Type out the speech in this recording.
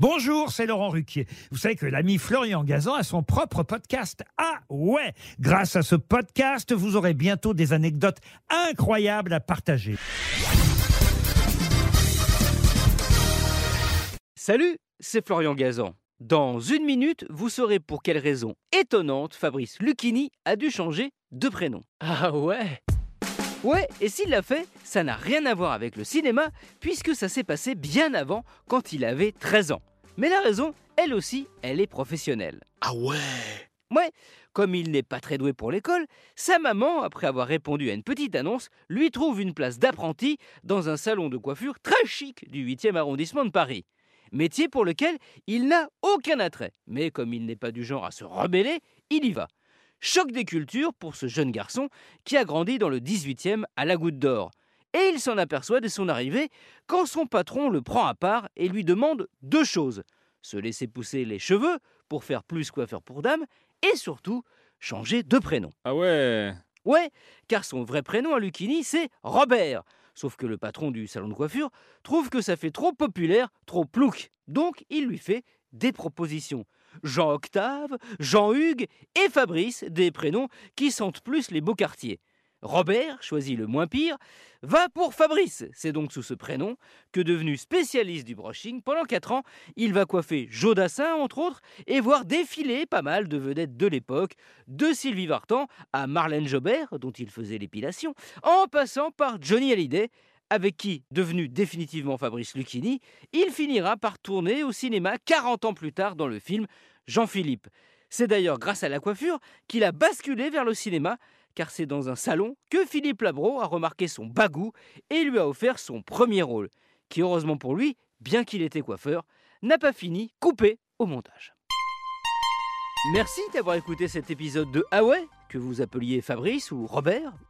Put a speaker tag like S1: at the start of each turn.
S1: Bonjour, c'est Laurent Ruquier. Vous savez que l'ami Florian Gazan a son propre podcast. Ah ouais Grâce à ce podcast, vous aurez bientôt des anecdotes incroyables à partager.
S2: Salut, c'est Florian Gazan. Dans une minute, vous saurez pour quelle raison étonnante Fabrice Lucchini a dû changer de prénom.
S3: Ah ouais
S2: Ouais, et s'il l'a fait, ça n'a rien à voir avec le cinéma, puisque ça s'est passé bien avant, quand il avait 13 ans. Mais la raison, elle aussi, elle est professionnelle.
S3: Ah ouais
S2: Ouais, comme il n'est pas très doué pour l'école, sa maman, après avoir répondu à une petite annonce, lui trouve une place d'apprenti dans un salon de coiffure très chic du 8e arrondissement de Paris. Métier pour lequel il n'a aucun attrait, mais comme il n'est pas du genre à se rebeller, il y va. Choc des cultures pour ce jeune garçon qui a grandi dans le 18e à la Goutte d'Or. Et il s'en aperçoit dès son arrivée quand son patron le prend à part et lui demande deux choses. Se laisser pousser les cheveux pour faire plus coiffeur pour dame et surtout changer de prénom.
S3: Ah ouais
S2: Ouais, car son vrai prénom à Lucchini, c'est Robert. Sauf que le patron du salon de coiffure trouve que ça fait trop populaire, trop plouc. Donc il lui fait des propositions. Jean-Octave, Jean-Hugues et Fabrice, des prénoms qui sentent plus les beaux quartiers. Robert, choisi le moins pire, va pour Fabrice. C'est donc sous ce prénom que, devenu spécialiste du brushing, pendant 4 ans, il va coiffer Jodassin, entre autres, et voir défiler pas mal de vedettes de l'époque, de Sylvie Vartan à Marlène Jobert, dont il faisait l'épilation, en passant par Johnny Hallyday, avec qui, devenu définitivement Fabrice Lucchini, il finira par tourner au cinéma 40 ans plus tard dans le film Jean-Philippe. C'est d'ailleurs grâce à la coiffure qu'il a basculé vers le cinéma, car c'est dans un salon que Philippe Labro a remarqué son bagou et lui a offert son premier rôle, qui heureusement pour lui, bien qu'il était coiffeur, n'a pas fini coupé au montage. Merci d'avoir écouté cet épisode de Ah ouais, que vous appeliez Fabrice ou Robert.